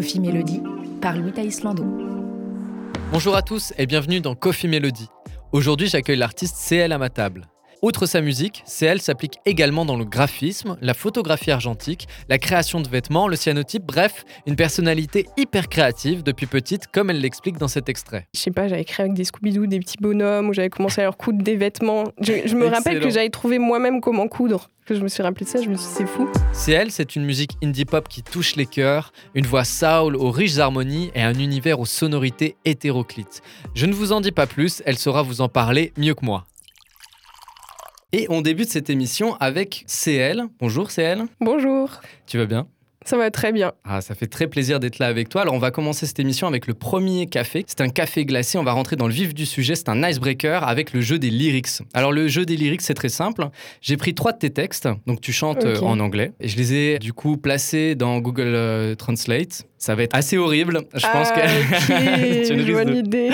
Coffee Melody par Louis Islando. Bonjour à tous et bienvenue dans Coffee Melody. Aujourd'hui, j'accueille l'artiste CL à ma table. Outre sa musique, CL s'applique également dans le graphisme, la photographie argentique, la création de vêtements, le cyanotype, bref, une personnalité hyper créative depuis petite, comme elle l'explique dans cet extrait. Je sais pas, j'avais créé avec des Scooby-Doo des petits bonhommes, où j'avais commencé à leur coudre des vêtements. Je, je me rappelle que j'avais trouvé moi-même comment coudre. Que je me suis rappelé de ça, je me suis dit, c'est fou. CL, c'est une musique indie pop qui touche les cœurs, une voix soul aux riches harmonies et un univers aux sonorités hétéroclites. Je ne vous en dis pas plus, elle saura vous en parler mieux que moi. Et on débute cette émission avec CL. Bonjour CL, Bonjour, tu vas bien? Ça va très bien. Ah, ça fait très plaisir d'être là avec toi. Alors, on va commencer cette émission avec le premier café. C'est un café glacé. On va rentrer dans le vif du sujet. C'est un icebreaker avec le jeu des lyrics. Alors, le jeu des lyrics, c'est très simple. J'ai pris trois de tes textes. Donc, tu chantes euh, en anglais. Et je les ai, du coup, placés dans Google euh, Translate. Ça va être assez horrible. Je pense Ah, que. as une bonne de- idée.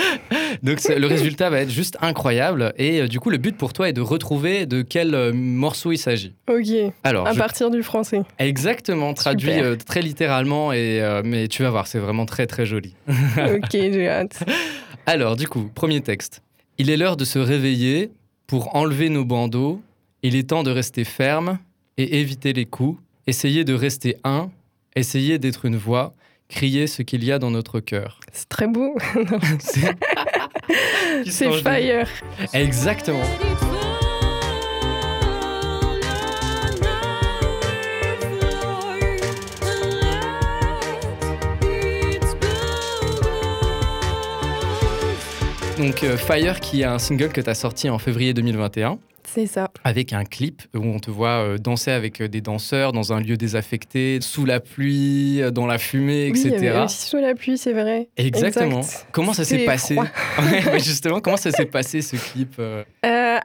Donc, c'est- le résultat va être juste incroyable. Et euh, du coup, le but pour toi est de retrouver de quel euh, morceau il s'agit. Ok, Alors, à je partir du français. Exactement, traduit euh, très littéralement, et, mais tu vas voir, c'est vraiment très très joli. ok, j'ai hâte. Alors, du coup, premier texte. Il est l'heure de se réveiller pour enlever nos bandeaux. Il est temps de rester ferme et éviter les coups. Essayer de rester un, essayer d'être une voix, crier ce qu'il y a dans notre cœur. C'est très beau. C'est Fire. Exactement. Donc euh, Fire qui est un single que tu as sorti en février 2021 C'est ça. avec un clip où on te voit euh, danser avec euh, des danseurs dans un lieu désaffecté, sous la pluie, euh, dans la fumée, Oui, il y etc. avait aussi sous la pluie, c'est vrai. Exactement. Exact. Comment ça s'est passé Justement, comment ça s'est passé ce clip euh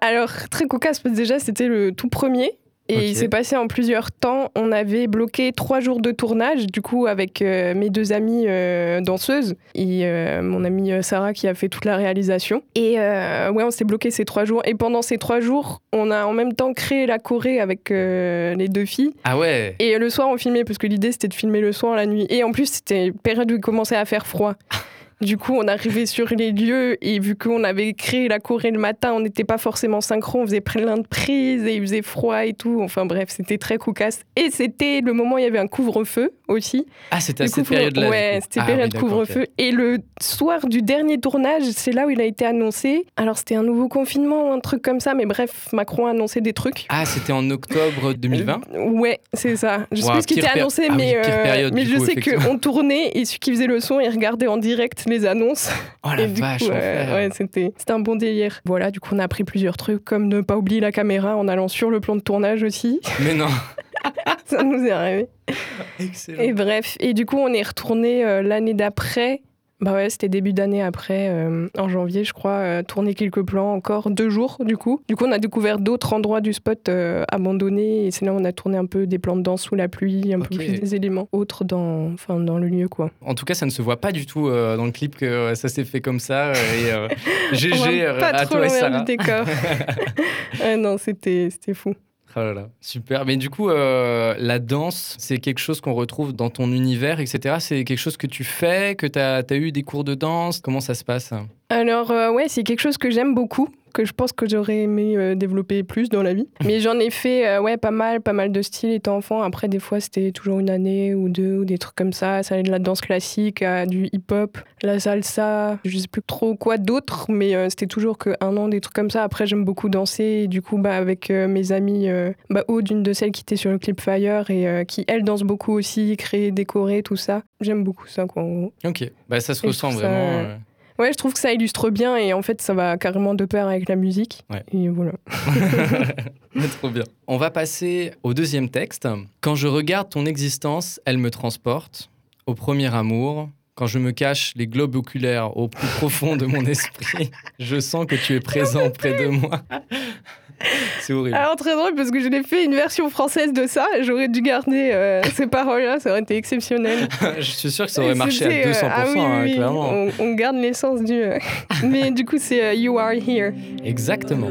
alors, très cocasse, déjà, c'était le tout premier. Et il s'est passé en plusieurs temps. On avait bloqué trois jours de tournage, du coup, avec euh, mes deux amies euh, danseuses et euh, mon amie Sarah qui a fait toute la réalisation. Et ouais, on s'est bloqué ces trois jours. Et pendant ces trois jours, on a en même temps créé la Corée avec les deux filles. Ah ouais Et le soir, on filmait, parce que l'idée, c'était de filmer le soir, la nuit. Et en plus, c'était une période où il commençait à faire froid. Du coup, on arrivait sur les lieux et vu qu'on avait créé la Corée le matin, on n'était pas forcément synchro, on faisait plein de prises et il faisait froid et tout. Enfin bref, c'était très cocasse. Et c'était le moment où il y avait un couvre-feu aussi. Ah, c'était à cette période-là. Ouais, c'était Ah période oui, couvre-feu. Et le soir du dernier tournage, c'est là où il a été annoncé. Alors c'était un nouveau confinement ou un truc comme ça, mais bref, Macron a annoncé des trucs. Ah, c'était en octobre 2020 Euh, Ouais, c'est ça. Je sais Ouah, plus ce qui était annoncé, Ah oui, mais, euh, mais je coup, sais qu'on tournait et celui qui faisait le son, il regardait en direct les annonces. Oh la et vache, euh, ouais, c'était c'était un bon délire. Voilà, du coup, on a appris plusieurs trucs, comme ne pas oublier la caméra en allant sur le plan de tournage aussi. Mais non. ça nous est arrivé. Excellent. Et bref, et du coup, on est retourné euh, l'année d'après. Bah ouais, c'était début d'année après, euh, en janvier, je crois, euh, tourner quelques plans, encore deux jours du coup. Du coup, on a découvert d'autres endroits du spot euh, abandonnés et c'est là où on a tourné un peu des plans de danse sous la pluie, un peu plus des éléments autres dans, enfin, dans le lieu quoi. En tout cas, ça ne se voit pas du tout dans le clip que ça s'est fait comme ça. et On GG pas à trop toi et Sarah. du décor. Ouais, non, c'était c'était fou. Oh super. Mais du coup, euh, la danse, c'est quelque chose qu'on retrouve dans ton univers, etc. C'est quelque chose que tu fais, que tu as, eu des cours de danse? Comment ça se passe? Alors euh, ouais, c'est quelque chose que j'aime beaucoup, que je pense que j'aurais aimé euh, développer plus dans la vie. Mais j'en ai fait euh, ouais pas mal, pas mal de styles étant enfant. Après des fois c'était toujours une année ou deux ou des trucs comme ça. Ça allait de la danse classique à du hip-hop, la salsa, je sais plus trop quoi d'autre, mais euh, c'était toujours que un an des trucs comme ça. Après j'aime beaucoup danser et du coup bah avec mes amies, bah Aude, une de celles qui était sur le clip Fire et qui elle danse beaucoup aussi, créer, décorer tout ça. J'aime beaucoup ça quoi. En gros. Ok, bah, ça se Et ressent ça- vraiment. Ouais, je trouve que ça illustre bien et en fait, ça va carrément de pair avec la musique. Ouais. Et voilà. Trop bien. On va passer au deuxième texte. Quand je regarde ton existence, elle me transporte au premier amour. Quand je me cache les globes oculaires au plus profond de mon esprit, je sens que tu es présent près de moi. C'est horrible. Alors, très drôle parce que je l'ai fait une version française de ça. J'aurais dû garder euh, ces paroles-là, ça aurait été exceptionnel. je suis sûr que ça aurait marché à 200%, C'était, euh, ah oui, hein, oui, clairement. On, on garde l'essence du. euh, Mais du coup, c'est euh, You Are Here. Exactement.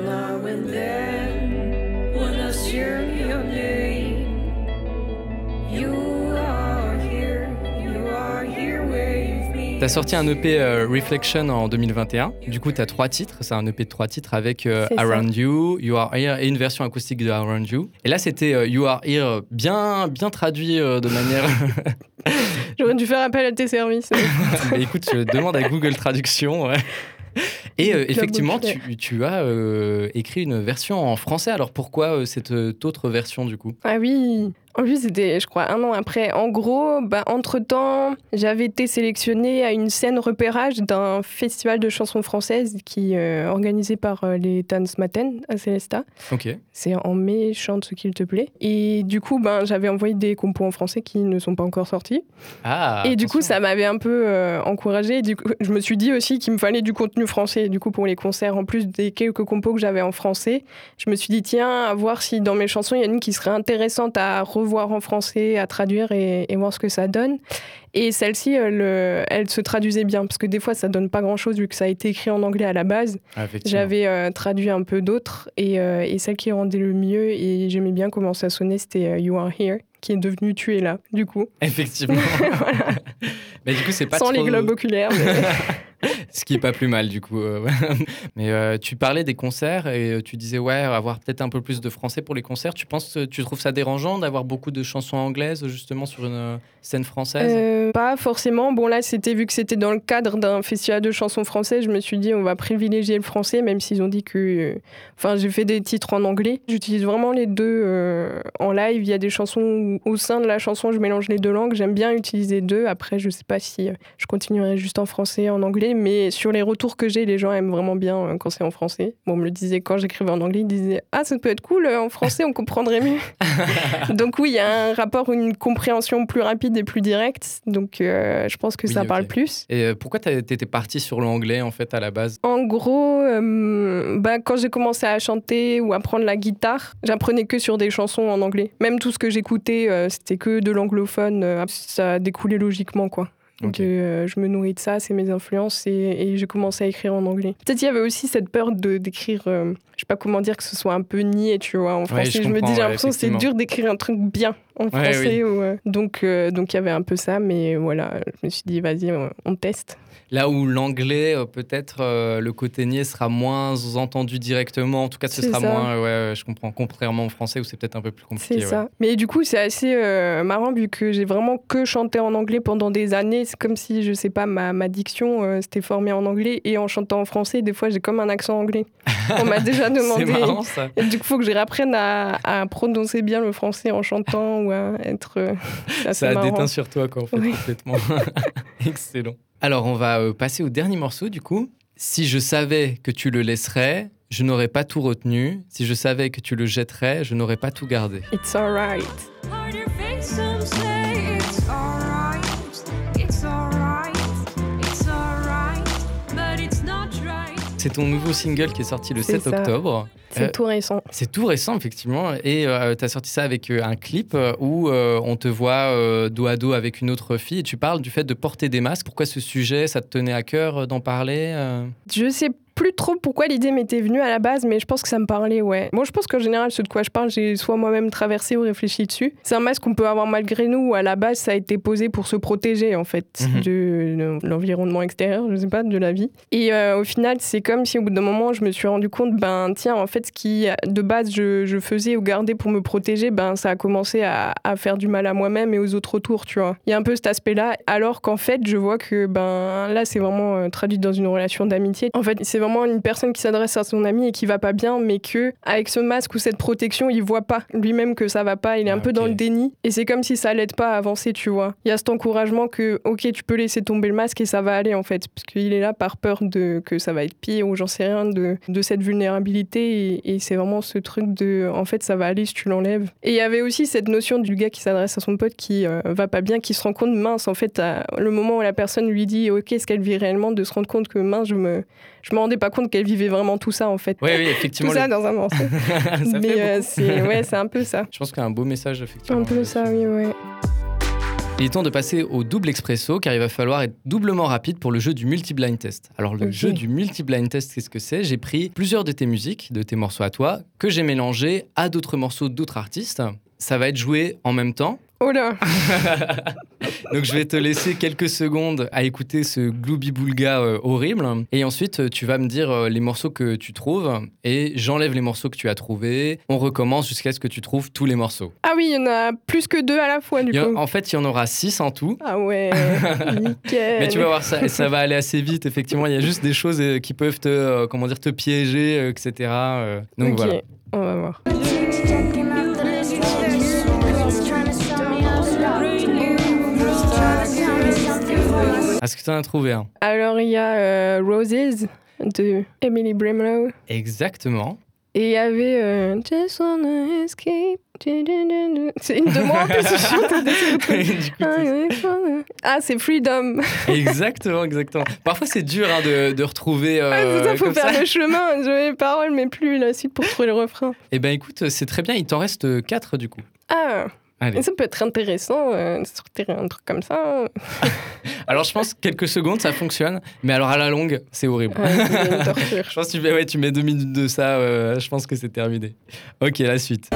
T'as sorti un EP euh, Reflection en 2021. Du coup, t'as trois titres. C'est un EP de trois titres avec euh, ça. Around You, You Are Here et une version acoustique de Around You. Et là, c'était euh, You Are Here bien, bien traduit de manière. J'aurais dû faire appel à tes services. Écoute, je demande à Google Traduction. ouais. Et euh, effectivement, tu, tu as euh, écrit une version en français. Alors pourquoi euh, cette euh, autre version du coup? Ah oui, en plus c'était, je crois, un an après. En gros, bah, entre-temps, j'avais été sélectionnée à une scène repérage d'un festival de chansons françaises qui est organisé par euh, les Tanzmatten à Célesta. Ok. C'est en mai, chante ce qu'il te plaît. Et du coup, ben, j'avais envoyé des compos en français qui ne sont pas encore sortis. Ah. et du coup, ça m'avait un peu euh, encouragée. Du coup, je me suis dit aussi qu'il me fallait du contenu français. Du coup, pour les concerts, en plus des quelques compos que j'avais en français, je me suis dit, tiens, à voir si dans mes chansons, il y en a une qui serait intéressante à revoir en français, à traduire et, et voir ce que ça donne. Et celle-ci, elle, euh, elle se traduisait bien, parce que des fois, ça donne pas grand-chose vu que ça a été écrit en anglais à la base. Ah. J'avais euh, traduit un peu d'autres, et, euh, et celle qui rendait le mieux, et j'aimais bien comment ça sonnait, c'était euh, You Are Here, qui est devenu Tu es là, du coup. Effectivement. Mais du coup, c'est pas Sans les globes oculaires. mais- Ce qui est pas plus mal du coup. euh. Mais euh, tu parlais des concerts et euh, tu disais ouais avoir peut-être un peu plus de français pour les concerts. Tu penses, tu trouves ça dérangeant d'avoir beaucoup de chansons anglaises justement sur une scène française? Pas forcément. Bon, là, c'était vu que c'était dans le cadre d'un festival de chansons françaises, je me suis dit, on va privilégier le français, même s'ils ont dit que. Enfin, j'ai fait des titres en anglais. J'utilise vraiment les deux en live. Il y a des chansons où, au sein de la chanson, je mélange les deux langues. J'aime bien utiliser deux. Après, je sais pas si je continuerai juste en français, en anglais, mais sur les retours que j'ai, les gens aiment vraiment bien euh, quand c'est en français. Bon, on me le disait quand j'écrivais en anglais, ils disaient, ah, ça peut être cool, euh, en français, on comprendrait mieux. Donc oui, il y a un rapport, une compréhension plus rapide et plus directe. Donc euh, je pense que Oui, ça parle plus. Et pourquoi t'as- t'étais parti sur l'anglais en fait à la base? En gros, euh, bah, quand j'ai commencé à chanter ou à prendre la guitare, j'apprenais que sur des chansons en anglais. Même tout ce que j'écoutais, euh, c'était que de l'anglophone. ça découlait logiquement, quoi. Donc Ok. euh, je me nourris de ça, c'est mes influences et, et j'ai commencé à écrire en anglais. Peut-être il y avait aussi cette peur de d'écrire, euh, sais pas comment dire, que ce soit un peu niais, tu vois, en français. je je, me dis, j'ai l'impression que c'est dur d'écrire un truc bien en Ouais, français. ou, euh, donc euh, donc il y avait un peu ça, mais voilà, je me suis dit, vas-y, on, teste. Là où l'anglais euh, peut-être euh, le côté niais sera moins entendu directement. En tout cas, ce sera ça. moins. ouais, je comprends. Contrairement au français où c'est peut-être un peu plus compliqué. C'est ouais. ça. Mais du coup, c'est assez marrant vu que j'ai vraiment que chanté en anglais pendant des années. C'est comme si, je sais pas, ma, ma diction s'était formée en anglais et en chantant en français, des fois, j'ai comme un accent anglais. On m'a déjà C'est marrant ça. Et du coup, faut que je réapprenne à, à prononcer bien le français en chantant ou à être. euh, Ça a marrant. déteint sur toi, quoi, en fait, Oui. complètement. Excellent. Alors, on va euh, passer au dernier morceau, du coup. Si je savais que tu le laisserais, je n'aurais pas tout retenu. Si je savais que tu le jetterais, je n'aurais pas tout gardé. It's alright. C'est ton nouveau single qui est sorti le C'est 7 ça. octobre. C'est Euh, tout récent. C'est tout récent, effectivement. Et tu as sorti ça avec euh, un clip euh, où euh, on te voit euh, dos à dos avec une autre fille. Et tu parles du fait de porter des masques. Pourquoi ce sujet, ça te tenait à cœur euh, d'en parler euh? Je sais plus trop pourquoi l'idée m'était venue à la base, mais je pense que ça me parlait, ouais. Moi, je pense qu'en général, ce de quoi je parle, j'ai soit moi-même traversé ou réfléchi dessus. C'est un masque qu'on peut avoir malgré nous, ou à la base, ça a été posé pour se protéger, en fait, Mhm. de, de l'environnement extérieur, je sais pas, de la vie. Et euh, au final, c'est comme si au bout d'un moment, je me suis rendu compte, ben tiens, en fait, ce qui de base je, je faisais ou gardais pour me protéger, ben ça a commencé à, à faire du mal à moi-même et aux autres autour, tu vois. Il y a un peu cet aspect-là, alors qu'en fait, je vois que ben là, c'est vraiment euh, traduit dans une relation d'amitié. En fait, c'est vraiment une personne qui s'adresse à son ami et qui va pas bien, mais que avec ce masque ou cette protection, il voit pas lui-même que ça va pas. Il est un Ah, peu dans le déni et c'est comme si ça l'aide pas à avancer, tu vois. Il y a cet encouragement que ok, tu peux laisser tomber le masque et ça va aller en fait, parce qu'il est là par peur de que ça va être pire ou j'en sais rien de, de cette vulnérabilité et, et c'est vraiment ce truc de en fait ça va aller si tu l'enlèves. Et il y avait aussi cette notion du gars qui s'adresse à son pote qui euh, va pas bien, qui se rend compte mince en fait à le moment où la personne lui dit ok ce qu'elle vit réellement, de se rendre compte que mince je me je me rendais pas compte qu'elle vivait vraiment tout ça en fait. Oui, oui, Tout effectivement. ça le- dans un morceau. ça Mais euh, c'est ouais, c'est un peu ça. Je pense qu'il y a un beau message, effectivement. Un peu ça, oui, ouais. Il est temps de passer au double expresso car il va falloir être doublement rapide pour le jeu du multi-blind test. Alors le jeu du multi-blind test, qu'est-ce que c'est? J'ai pris plusieurs de tes musiques, de tes morceaux à toi, que j'ai mélangés à d'autres morceaux d'autres artistes. Ça va être joué en même temps. Oh là Donc je vais te laisser quelques secondes à écouter ce Glooby Boulga euh, horrible. Et ensuite, euh, tu vas me dire euh, les morceaux que tu trouves. Et j'enlève les morceaux que tu as trouvés. On recommence jusqu'à ce que tu trouves tous les morceaux. Ah oui, il y en a plus que deux à la fois, du coup. en fait, il y en aura six en tout. Ah ouais, nickel. Mais tu vas voir, ça, ça va aller assez vite, effectivement. Il y a juste des choses euh, qui peuvent te, comment dire, te piéger, etc. donc Ok, voilà. on va voir. Est-ce que tu en as trouvé un? Alors, il y a euh, Roses de Emily Brimlow. Exactement. Et il y avait euh, Just wanna escape. C'est une de moi en plus, je chante des trucs. Du coup, Ah, c'est Freedom. exactement, exactement. Parfois, c'est dur hein, de, de retrouver. Ah, Euh, c'est ça, faut comme faire ça. le chemin. J'avais les paroles, mais plus la suite pour trouver le refrain. Eh ben, écoute, c'est très bien. Il t'en reste quatre du coup. Ah, Allez. ça peut être intéressant, euh, de sortir un truc comme ça. Alors, je pense que quelques secondes, ça fonctionne. Mais alors, à la longue, c'est horrible. Ouais, c'est une torture. Je pense que tu mets, ouais, tu mets deux minutes de ça, euh, je pense que c'est terminé. Ok, la suite.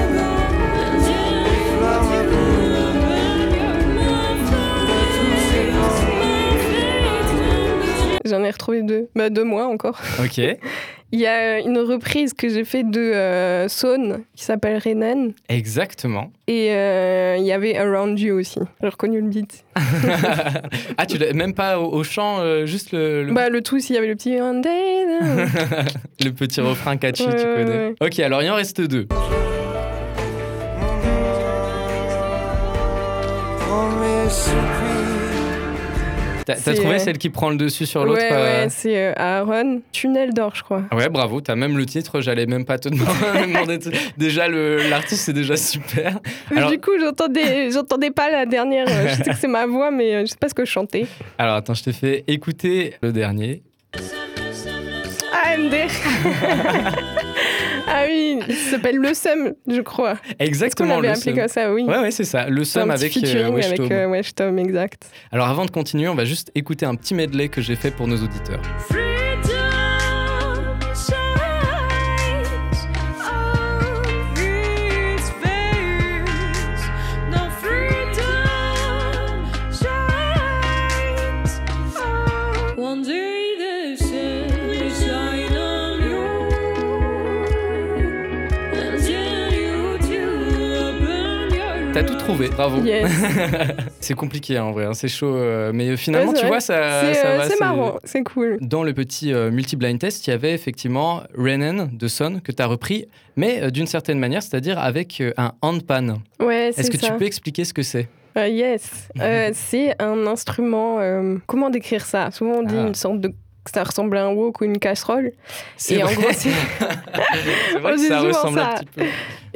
J'en ai retrouvé deux. Bah, deux mois encore. Ok. Il y a une reprise que j'ai fait de euh, Saune qui s'appelle Renan. Exactement. Et euh, il y avait Around You aussi. J'ai reconnu le beat. ah, tu l'as même pas au, au chant, euh, juste le, le, Bah, le tout, s'il y avait le petit One Day. là. le petit refrain catchy, Ouais, tu connais. ouais. Ok, alors il en reste deux. T'as trouvé euh, celle qui prend le dessus sur l'autre ouais, euh, ouais, c'est euh, Aaron. Tunnel d'or, je crois. Ouais, bravo, t'as même le titre, j'allais même pas te demander. demander de- Déjà, l'artiste, c'est déjà super. Mais Alors- Du coup, j'entendais, pas la dernière. euh, Je sais que c'est ma voix, mais euh, je sais pas ce que je chantais. Alors, attends, je t'ai fait écouter le dernier. AMD. ah oui, il s'appelle Le Sum, je crois. Est-ce qu'on Exactement, l'avait le appelé comme ça Oui. Ouais, ouais, c'est ça. Le petit avec euh, avec euh, Wesh Tom, exact. Alors, avant de continuer, on va juste écouter un petit medley que j'ai fait pour nos auditeurs. Trouvé, bravo. Yes. c'est compliqué hein, en vrai, hein, c'est chaud. euh, mais finalement, Ouais, tu vrai. vois, ça, c'est ça euh, va. c'est marrant, c'est cool. Dans le petit euh, multi-blind test, il y avait effectivement Renan de Son que tu as repris, mais euh, d'une certaine manière, c'est-à-dire avec euh, un handpan. Ouais, Est-ce c'est que ça. tu peux expliquer ce que c'est? Euh, yes. Euh, c'est un instrument. euh, comment décrire ça? Souvent, on dit Ah. une sorte de. que Ça ressemble à un wok ou une casserole. C'est Et en gros, c'est. C'est vrai que ça ressemble ça. un petit peu.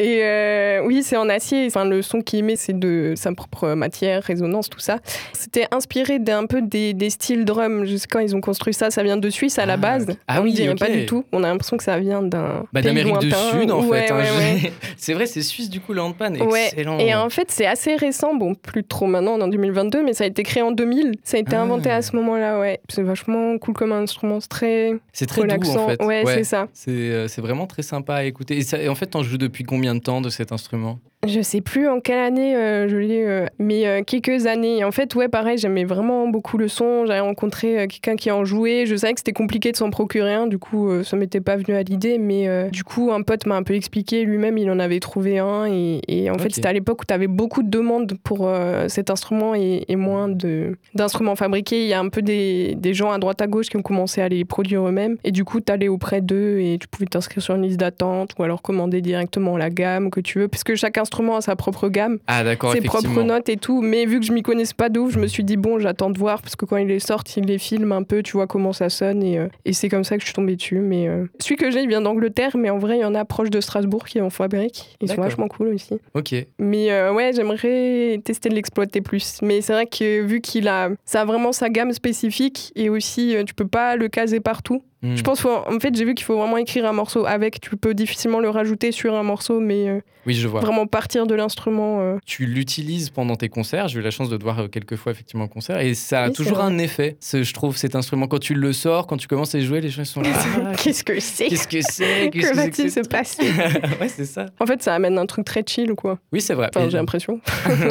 Et euh, oui, c'est en acier. Enfin, le son qu'il émet, c'est de sa propre matière, résonance, tout ça. C'était inspiré d'un peu des, des styles drum. Sais quand ils ont construit ça, ça vient de Suisse à la Ah, base. ok. Ah on oui, dirait ok. pas du tout. On a l'impression que ça vient d'un Bah, D'Amérique du. Sud, en Ouais, fait. hein, ouais, j'ai- ouais. C'est vrai, c'est suisse du coup le handpan. Excellent. Et en fait, c'est assez récent, bon, plus trop maintenant, en 2022, mais ça a été créé en 2000. Ça a été Ah. inventé à ce moment-là, ouais. C'est vachement cool comme instrument, c'est très C'est très doux relaxant. en fait. Ouais, c'est ça. C'est euh, c'est vraiment très sympa à écouter. Et, ça- et en fait, t'en joues depuis combien de temps de cet instrument? Je sais plus en quelle année euh, je l'ai, euh, mais euh, quelques années. En fait, ouais, pareil, j'aimais vraiment beaucoup le son. J'avais rencontré euh, quelqu'un qui en jouait. Je savais que c'était compliqué de s'en procurer un, du coup, ça m'était pas venu à l'idée. Mais du coup, un pote m'a un peu expliqué. Lui-même, il en avait trouvé un. Et, et en fait, c'était à l'époque où tu avais beaucoup de demandes pour cet instrument et, et moins de, d'instruments fabriqués. Il y a un peu des, des gens à droite à gauche qui ont commencé à les produire eux-mêmes. Et du coup, tu allais auprès d'eux et tu pouvais t'inscrire sur une liste d'attente ou alors commander directement la gamme que tu veux. Puisque chaque instrument a sa propre gamme, Ah ses propres notes et tout. Mais vu que je m'y connaisse pas de ouf, je me suis dit, bon, j'attends de voir. Parce que quand il les sort, il les filme un peu, tu vois comment ça sonne. Et, euh, et c'est comme ça que je suis tombée dessus. Mais euh, celui que j'ai, il vient d'Angleterre. Mais en vrai, il y en a proche de Strasbourg qui en fabriquent. Ils sont vachement cool aussi. Ok. Mais euh, ouais, j'aimerais tester de l'exploiter plus. Mais c'est vrai que vu qu'il a, ça a vraiment sa gamme spécifique et aussi tu peux pas le caser partout. Hmm. Je pense, faut, en fait, j'ai vu qu'il faut vraiment écrire un morceau avec. Tu peux difficilement le rajouter sur un morceau, mais euh, Oui, je vois. vraiment partir de l'instrument. euh. Tu l'utilises pendant tes concerts. J'ai eu la chance de te voir euh, quelques fois effectivement en concert et ça a Oui, toujours un effet. Je trouve cet instrument quand tu le sors, quand tu commences à y jouer, les gens sont là. Ah, Qu'est-ce que c'est? Qu'est-ce que c'est? Qu'est-ce Que va-t-il se passer? ouais, c'est ça. En fait, ça amène un truc très chill, quoi. Oui, c'est vrai. Enfin, j'ai l'impression.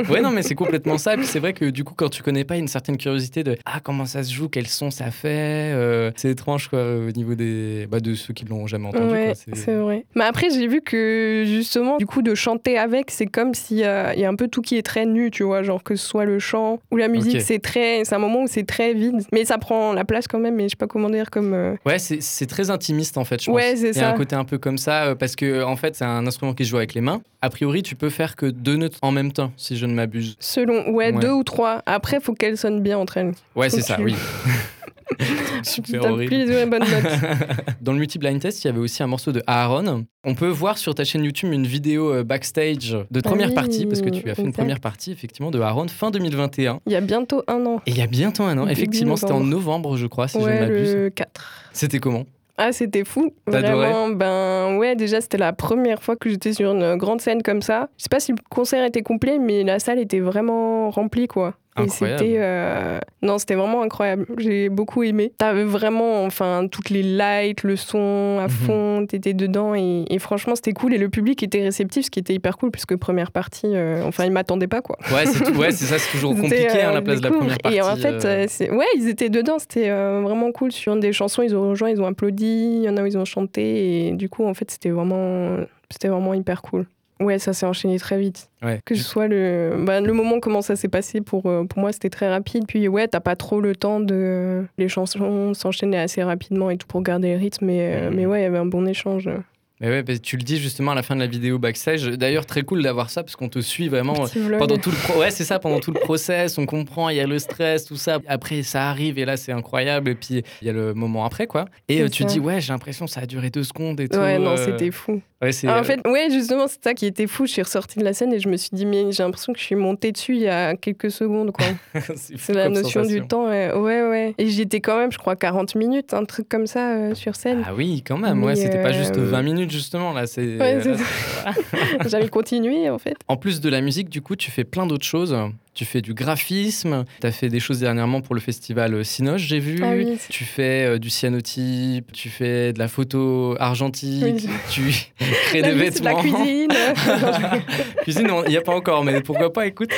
ouais, non, mais c'est complètement ça. Et puis c'est vrai que du coup, quand tu connais pas, il y a une certaine curiosité de ah comment ça se joue, quel son ça fait? euh, c'est étrange quoi au niveau des bah, de ceux qui l'ont jamais entendu. Ouais. C'est- vrai. Mais après, j'ai vu que justement, du coup, de chanter avec, c'est comme s'il y y a un peu tout qui est très nu, tu vois, genre que ce soit le chant ou la musique, c'est très, c'est un moment où c'est très vide, mais ça prend la place quand même. Mais je sais pas comment dire, comme euh, Ouais, c'est très intimiste en fait. Je. Ouais, c'est Il y a un côté un peu comme ça euh, parce que en fait, c'est un instrument qui se joue avec les mains. A priori, tu peux faire que deux notes en même temps, si je ne m'abuse. selon, ouais, Ouais. deux ou trois. Après, faut qu'elles sonnent bien entre elles. Ouais, c'est ça, tu- oui. Super horrible. plus les bonnes notes. Dans le multi-blind test, il y avait aussi un morceau de Aaron. On peut voir sur ta chaîne YouTube une vidéo euh, backstage de Ah première oui, partie, parce que tu as fait une première partie effectivement de Aaron fin 2021. Il y a bientôt un an. Et il y a bientôt un an, Début effectivement, c'était en novembre. je crois, si je ne ouais, m'abuse. le 4. C'était comment? Ah, c'était fou. Vraiment, ben ouais, déjà, c'était la première fois que j'étais sur une grande scène comme ça. Je sais pas si le concert était complet, mais la salle était vraiment remplie, quoi. Incroyable. c'était. euh, Non, c'était vraiment incroyable. J'ai beaucoup aimé. T'avais vraiment, enfin, toutes les lights, le son à Mhm. fond, t'étais dedans. Et, et franchement, c'était cool. Et le public était réceptif, ce qui était hyper cool, puisque première partie, euh, enfin, ils m'attendaient pas, quoi. Ouais, c'est ouais, ça, c'est toujours compliqué hein, euh, la place de la première partie. Et en fait, euh, ouais, ils étaient dedans, c'était vraiment cool. Sur une des chansons, ils ont rejoint, ils ont applaudi, il y en a où ils ont chanté, et du coup, en fait, c'était vraiment, c'était vraiment hyper cool. Ouais, ça s'est enchaîné très vite. ouais. Que ce soit le, bah, le moment, comment ça s'est passé, pour, euh, pour moi, c'était très rapide. Puis, ouais, t'as pas trop le temps de. Les chansons s'enchaînaient assez rapidement et tout pour garder le rythme, mais, euh, Mhm. mais ouais, il y avait un bon échange. Mais ouais, bah, tu le dis justement à la fin de la vidéo backstage. D'ailleurs, très cool d'avoir ça parce qu'on te suit vraiment euh, pendant tout le pro- ouais c'est ça pendant tout le process on comprend il y a le stress tout ça après ça arrive et là c'est incroyable et puis il y a le moment après quoi et euh, tu dis ouais j'ai l'impression que ça a duré deux secondes et tout Ouais, non, euh, c'était fou. ouais, Ah, en fait, ouais, justement, c'est ça qui était fou. Je suis ressortie de la scène et je me suis dit, mais j'ai l'impression que je suis montée dessus il y a quelques secondes, quoi. c'est la notion sensation. du temps. Ouais, ouais. ouais. Et j'étais quand même, je crois, 40 minutes, un truc comme ça euh, sur scène. ah oui quand même ouais c'était pas juste 20 minutes justement là c'est Ouais, c'est là, ça. J'avais continué, en fait. En plus de la musique, du coup, tu fais plein d'autres choses. Tu fais du graphisme, tu as fait des choses dernièrement pour le festival Cinoche, j'ai vu. Ah oui. Tu fais euh, du cyanotype, tu fais de la photo argentique, Oui. tu crées des de la vêtements. cuisine. Cuisine, il n'y a pas encore, mais pourquoi pas, écoute.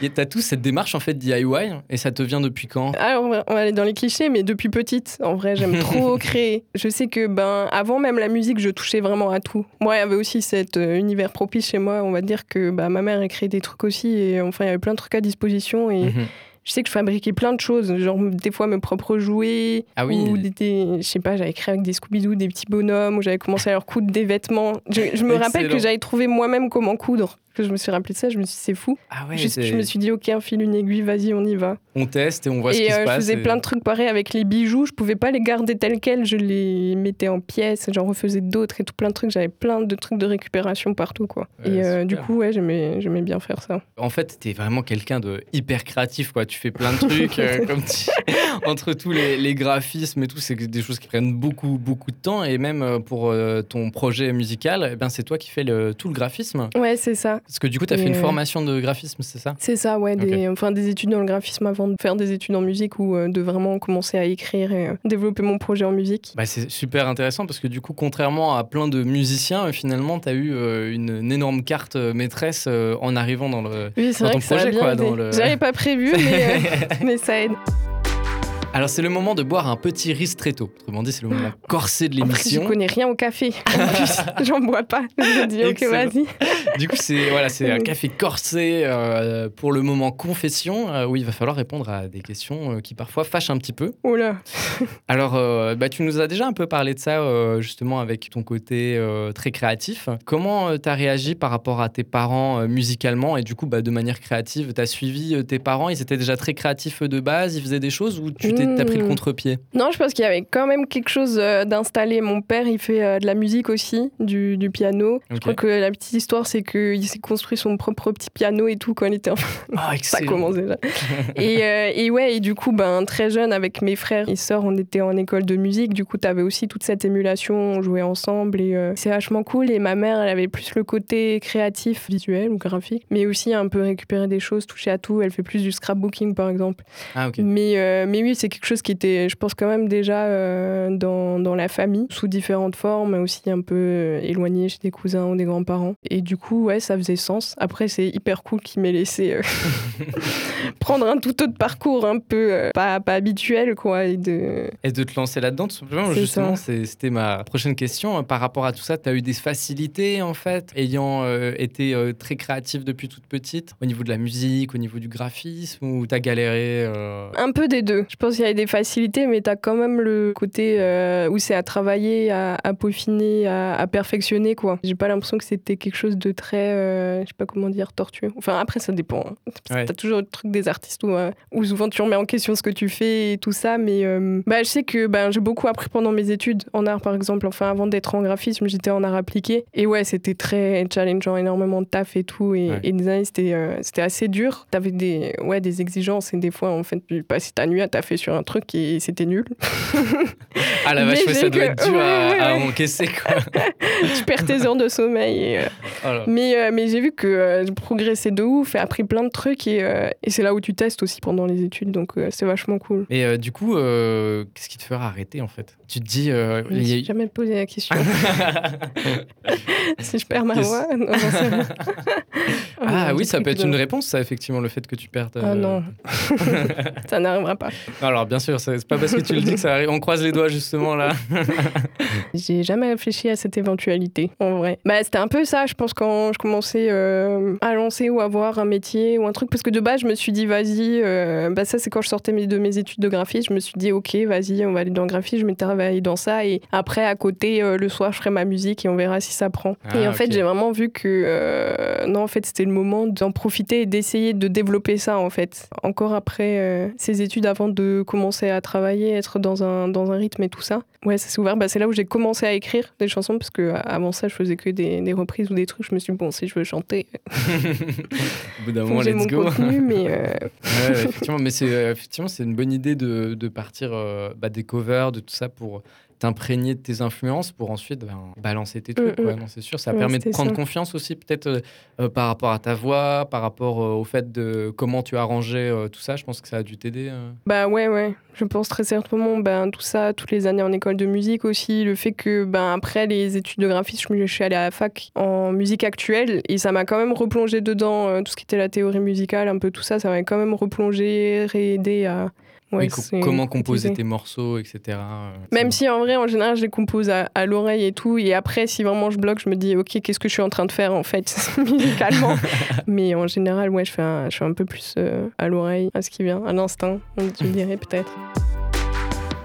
Tu as tout cette démarche en fait DIY et ça te vient depuis quand? Alors, on va- on va aller dans les clichés, mais depuis petite, en vrai, j'aime trop créer. Je sais que, ben, avant même la musique, je touchais vraiment à tout. Moi, il y avait aussi cet euh, univers propice chez moi. On va dire que bah, ma mère, elle créait des trucs aussi, et enfin, il y avait plein de trucs à disposition. Et Mhm. je sais que je fabriquais plein de choses, genre des fois mes propres jouets, Ah oui. ou des, des- je sais pas, j'avais créé avec des Scooby-Doo des petits bonhommes, ou j'avais commencé à leur coudre des vêtements. Je, je me rappelle que j'avais trouvé moi-même comment coudre. Que je me suis rappelé de ça, je me suis dit c'est fou. Ah ouais, Juste, c'est- je me suis dit ok, un fil, une aiguille, vas-y, on y va. on teste et on voit ce et qui euh, se je passe. faisais et- plein de trucs pareils avec les bijoux. Je pouvais pas les garder tels quels, je les mettais en pièces, j'en refaisais d'autres et tout plein de trucs. J'avais plein de trucs de récupération partout quoi. Ouais, et euh, du coup ouais, j'aimais j'aimais bien faire ça. En fait, t'es vraiment quelqu'un de hyper créatif, quoi. Tu fais plein de trucs, euh, comme tu- entre tous les, les graphismes et tout, c'est des choses qui prennent beaucoup, beaucoup de temps. Et même euh, pour euh, ton projet musical, eh ben, c'est toi qui fais le, tout le graphisme. Ouais, c'est ça. Parce que du coup, tu as Et, fait une euh, formation de graphisme, c'est ça? C'est ça, ouais, des, enfin, des études dans le graphisme avant de faire des études en musique ou euh, de vraiment commencer à écrire et euh, développer mon projet en musique. bah, C'est super intéressant parce que du coup, contrairement à plein de musiciens, finalement, tu as eu une, une énorme carte maîtresse en arrivant dans le. Oui, c'est Dans vrai ton que ça a projet, le- J'avais pas prévu, mais, mais ça aide. Alors, c'est le moment de boire un petit ristretto. Autrement dit, c'est le moment corsé de plus, je l'émission. connais rien au café. En plus, j'en bois pas. Je dis, ok, vas-y. Du coup, c'est voilà, c'est un café corsé euh, pour le moment confession euh, où il va falloir répondre à des questions euh, qui parfois fâchent un petit peu. Oh là. Alors, euh, bah, tu nous as déjà un peu parlé de ça justement avec ton côté très créatif. Comment tu as réagi par rapport à tes parents musicalement? Et du coup, bah, de manière créative, tu as suivi tes parents? Ils étaient déjà très créatifs de base? Ils faisaient des choses? Ou tu t'es t'as pris le Hmm. contre-pied? Non, je pense qu'il y avait quand même quelque chose d'installé. Mon père, il fait de la musique aussi, du, du piano. Je crois que la petite histoire, c'est qu'il s'est construit son propre petit piano et tout quand il était enfant. Ah, Ça commence déjà. et, euh, et ouais, et du coup, ben, très jeune, avec mes frères et sœurs, on était en école de musique. Du coup, t'avais aussi toute cette émulation, on jouait ensemble et euh, c'est vachement cool. Et ma mère, elle avait plus le côté créatif, visuel ou graphique, mais aussi un peu récupérer des choses, toucher à tout. Elle fait plus du scrapbooking, par exemple. Ah, ok. Mais, euh, mais oui, c'est quelque chose qui était, je pense, quand même déjà dans, dans la famille, sous différentes formes, aussi un peu éloigné chez des cousins ou des grands-parents. Et du coup, ouais, ça faisait sens. Après, c'est hyper cool qu'il m'ait laissé euh, prendre un tout autre parcours un peu euh, pas, pas habituel, quoi. Et de... Et de te lancer là-dedans, tout simplement. Justement, c'était ma prochaine question. Par rapport à tout ça, tu as eu des facilités, en fait, ayant euh, été très créatif depuis toute petite, au niveau de la musique, au niveau du graphisme, ou tu as galéré Un peu des deux. Je pense qu'il y a des facilités, mais tu as quand même le côté où c'est à travailler, à, à peaufiner, à, à perfectionner, quoi. J'ai pas l'impression que c'était quelque chose de très, euh, je sais pas comment dire, tortueux. Enfin, après, ça dépend. hein. Ouais. T'as toujours le truc des artistes où, euh, où souvent tu remets en question ce que tu fais et tout ça, mais euh, bah, je sais que ben, j'ai beaucoup appris pendant mes études en art, par exemple. Enfin, avant d'être en graphisme, j'étais en art appliqué. Et ouais, c'était très challengeant, énormément de taf et tout. Et, Ouais. et design, c'était euh, c'était assez dur. T'avais des, ouais, des exigences et des fois, en fait, tu passais ta nuit à taffer sur un truc et c'était nul. Ah la Mais vache, ouais, ça doit que- être dur ouais, à, à encaisser, quoi. tu perds tes heures de sommeil. Et, euh, Oh là. Mais, euh, mais j'ai vu que euh, j'ai progressé de ouf et appris plein de trucs. Et, euh, et c'est là où tu testes aussi pendant les études. Donc euh, c'est vachement cool. Et euh, du coup, euh, qu'est-ce qui te fera arrêter, en fait? Tu te dis... euh, Je a suis jamais posé la question. si je perds ma voix, non, rien. ah non, oui, ça peut être une non. réponse, ça, effectivement, le fait que tu perdes... Ah euh, non, ça n'arrivera pas. Alors, bien sûr, c'est c'est pas parce que tu le dis que ça arrive. On croise les doigts, justement, là. J'ai jamais réfléchi à cette éventualité, en vrai. Bah, c'était un peu ça, je pense, quand je commençais euh, à lancer ou à voir un métier ou un truc. Parce que de base, je me suis dit, vas-y, euh, bah, ça, c'est quand je sortais mes- de mes études de graphisme. Je me suis dit, ok, vas-y, on va aller dans le graphisme. Je m'étais travaillé dans ça. Et après, à côté, euh, le soir, je ferai ma musique et on verra si ça prend. Ah, et en fait, j'ai vraiment vu que, non, en fait, c'était le moment d'en profiter et d'essayer de développer ça, en fait. Encore après ces études, avant de commencer à travailler, être dans un, dans un rythme et tout ça. Ouais, ça s'est ouvert. Bah, c'est là où j'ai commencé à écrire des chansons parce que avant ça, je faisais que des, des reprises ou des trucs. Je me suis dit, bon, si je veux chanter, Au bout d'un moment, let's mon go. contenu, mais euh, Ouais, ouais, effectivement, mais c'est euh, effectivement c'est une bonne idée de, de partir euh, bah, des covers, de tout ça pour t'imprégner de tes influences pour ensuite ben, balancer tes trucs. Mm, mm. Non, c'est sûr, ça Ouais, permet de prendre ça. confiance aussi peut-être euh, euh, par rapport à ta voix, par rapport euh, au fait de comment tu as arrangé euh, tout ça. Je pense que ça a dû t'aider. bah ouais, ouais. Je pense très certainement, ben, tout ça, toutes les années en école de musique aussi, le fait que, ben, après les études de graphisme, je suis allée à la fac en musique actuelle et ça m'a quand même replongé dedans, tout ce qui était la théorie musicale, un peu tout ça, ça m'a quand même replongé, réaidé à. Oui, comment composer tes morceaux, etc. euh, Même si en vrai, en général, je les compose à, à l'oreille et tout. Et après, si vraiment je bloque, je me dis, ok, qu'est-ce que je suis en train de faire en fait, musicalement. Mais en général, ouais, je fais un, je fais un peu plus euh, à l'oreille, à ce qui vient, à l'instinct, tu dirais peut-être.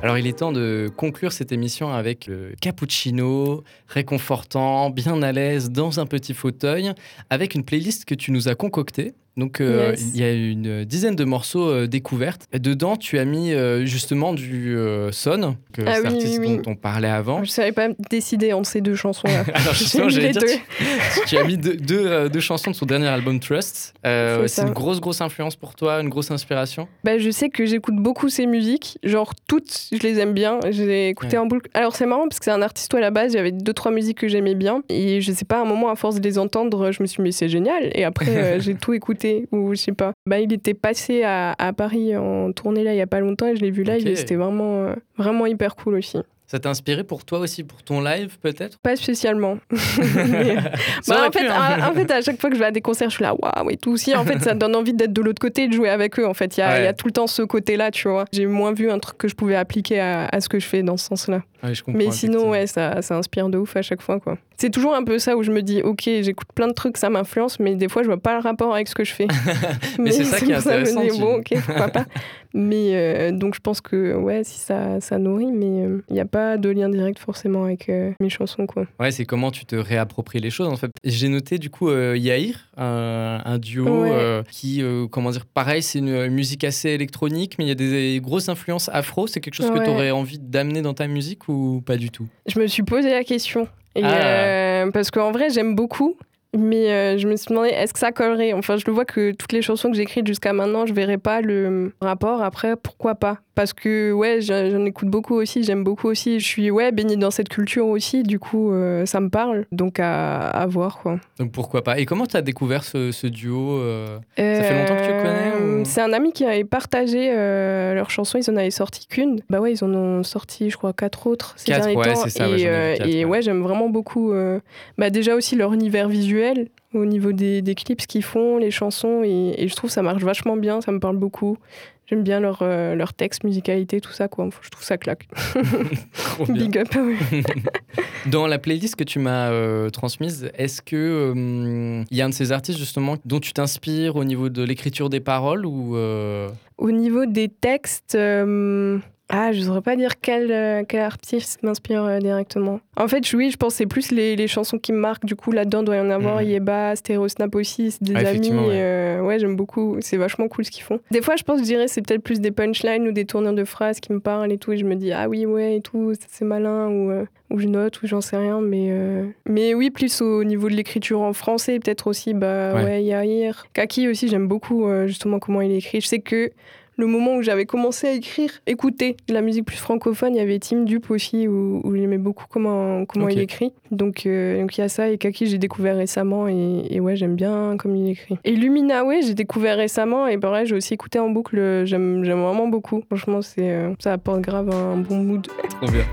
Alors, il est temps de conclure cette émission avec le cappuccino, réconfortant, bien à l'aise dans un petit fauteuil, avec une playlist que tu nous as concoctée. Donc, euh, Yes. il y a une dizaine de morceaux euh, découvertes. Et dedans, tu as mis euh, justement du euh, Son, que Ah oui, oui, oui. dont on parlait avant. Je savais pas décider entre ces deux chansons-là. Alors, J'ai justement, j'allais dire, tu, tu as mis deux, deux, deux chansons de son dernier album Trust. C'est une grosse, grosse influence pour toi, une grosse inspiration? Bah, je sais que j'écoute beaucoup ses musiques, genre toutes, je les aime bien. Je les ai écoutées Ouais. en boucle. Alors c'est marrant parce que c'est un artiste à la base, il y avait deux trois musiques que j'aimais bien et je sais pas, à un moment à force de les entendre, je me suis dit mais c'est génial et après j'ai tout écouté ou je sais pas. Bah il était passé à, à Paris en tournée là il y a pas longtemps et je l'ai vu live Ok. et c'était vraiment euh, vraiment hyper cool aussi. Ça t'a inspiré pour toi aussi, pour ton live peut-être? Pas spécialement. Mais, bah, en, fait, hein. à, en fait, à chaque fois que je vais à des concerts, je suis là, waouh, et tout. aussi en fait, ça donne envie d'être de l'autre côté et de jouer avec eux. En fait, il y, a- Ouais. il y a tout le temps ce côté-là, tu vois. J'ai moins vu un truc que je pouvais appliquer à, à ce que je fais dans ce sens-là. Ouais, Mais sinon, ouais, ça, ça inspire de ouf à chaque fois, quoi. C'est toujours un peu ça où je me dis, ok, j'écoute plein de trucs, ça m'influence, mais des fois, je vois pas le rapport avec ce que je fais. Mais c'est ça qui est je me intéressant, dis, tu- bon, ok, pourquoi pas. Mais euh, donc, je pense que, ouais, si ça, ça nourrit, mais euh, il n'y a pas de lien direct forcément avec euh, mes chansons, quoi. Ouais, c'est comment tu te réappropries les choses en fait. J'ai noté du coup euh, Yair, un, duo Ouais. euh, qui, euh, comment dire, pareil, c'est une euh, musique assez électronique, mais il y a des grosses influences afro. C'est quelque chose que tu aurais envie d'amener dans ta musique ou pas du tout? Je me suis posé la question. Et, Ah. euh, parce qu'en vrai, j'aime beaucoup. Mais euh, je me suis demandé, est-ce que ça collerait? Enfin, je le vois que toutes les chansons que j'ai écrites jusqu'à maintenant, je verrais pas le rapport. Après, pourquoi pas? Parce que, ouais, j'en écoute beaucoup aussi, j'aime beaucoup aussi. Je suis, ouais, baignée dans cette culture aussi, du coup, euh, ça me parle. Donc, à, à voir, quoi. Donc pourquoi pas? Et comment tu as découvert ce, ce duo euh, fait longtemps que tu connais, Euh, ou- C'est un ami qui avait partagé leurs chansons, ils en avaient sorti qu'une. Bah ouais, ils en ont sorti, je crois, quatre autres ces Quatre, derniers ouais, temps. c'est ça, et ouais. j'aime vraiment beaucoup. bah déjà aussi leur univers visuel aktuell au niveau des, des clips, ce qu'ils font, les chansons. Et, et je trouve ça marche vachement bien, ça me parle beaucoup. J'aime bien leur, euh, leur texte, musicalité, tout ça, quoi. Je trouve ça claque. Big up, ah ouais. Dans la playlist que tu m'as euh, transmise, est-ce que euh, il y a un de ces artistes justement dont tu t'inspires au niveau de l'écriture des paroles ou euh, Au niveau des textes, euh, ah, je ne saurais pas dire quel, euh, quel artiste m'inspire euh, directement. En fait, oui, je pense que c'est plus les, les chansons qui me marquent. Du coup, là-dedans, doit y en avoir Mhm. Yeba, Stereo Snap aussi, c'est des Ah, amis. ouais. euh, ouais, j'aime beaucoup. C'est vachement cool ce qu'ils font. Des fois, je pense, je dirais, c'est peut-être plus des punchlines ou des tournures de phrases qui me parlent et tout. Et je me dis, ah oui, ouais, et tout, c'est malin. Ou, euh, ou je note, ou j'en sais rien. Mais, euh, mais oui, plus au niveau de l'écriture en français, peut-être aussi, bah Ouais. ouais, Yahir. Kaki aussi, j'aime beaucoup justement comment il écrit. Je sais que le moment où j'avais commencé à écrire, écouter de la musique plus francophone, il y avait Tim Dupe aussi, où, où j'aimais beaucoup comment, comment il écrit. Donc euh, donc il y a ça, et Kaki, j'ai découvert récemment, et, et ouais, j'aime bien comme il écrit. Et Lumina, ouais, j'ai découvert récemment, et pareil, j'ai aussi écouté en boucle, j'aime vraiment beaucoup. Franchement, c'est euh, ça apporte grave un bon mood. Trop bien.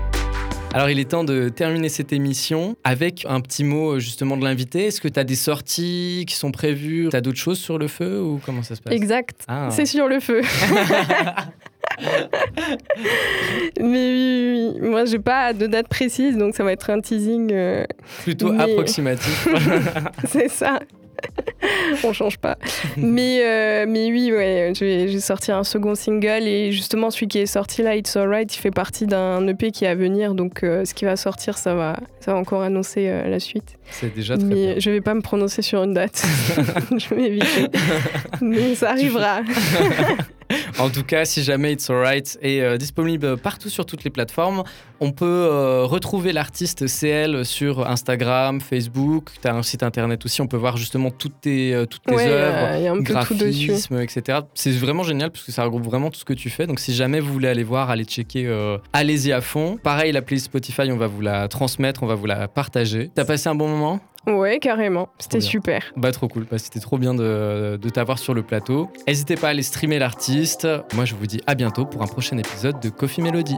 Alors, il est temps de terminer cette émission avec un petit mot euh, justement de l'invité. Est-ce que tu as des sorties qui sont prévues? Tu as d'autres choses sur le feu ou comment ça se passe? Exact. Ah. C'est sur le feu. Mais oui, oui, oui. moi j'ai pas de date précise, donc ça va être un teasing. euh, Plutôt Mais- approximatif. c'est ça. On change pas. mais, euh, mais oui, ouais, je vais, je vais sortir un second single et justement celui qui est sorti là, It's Alright, il fait partie d'un EP qui est à venir. Donc euh, ce qui va sortir, ça va, ça va encore annoncer euh, la suite. C'est déjà très mais bien. je vais pas me prononcer sur une date. je vais éviter. mais ça arrivera. En tout cas, si jamais It's Alright est euh, disponible partout sur toutes les plateformes, on peut euh, retrouver l'artiste CL sur Instagram, Facebook. Tu as un site internet aussi, on peut voir justement toutes tes, euh, toutes tes Ouais, œuvres. a- il y a un peu tout dessus. graphisme, etc. C'est vraiment génial parce que ça regroupe vraiment tout ce que tu fais. Donc si jamais vous voulez aller voir, aller checker, allez-y à fond. Pareil, la playlist Spotify, on va vous la transmettre, on va vous la partager. T'as passé un bon moment? Ouais, carrément. C'était super. Bah trop cool, bah, c'était trop bien de, de t'avoir sur le plateau. N'hésitez pas à aller streamer l'artiste. Moi je vous dis à bientôt pour un prochain épisode de Coffee Melody.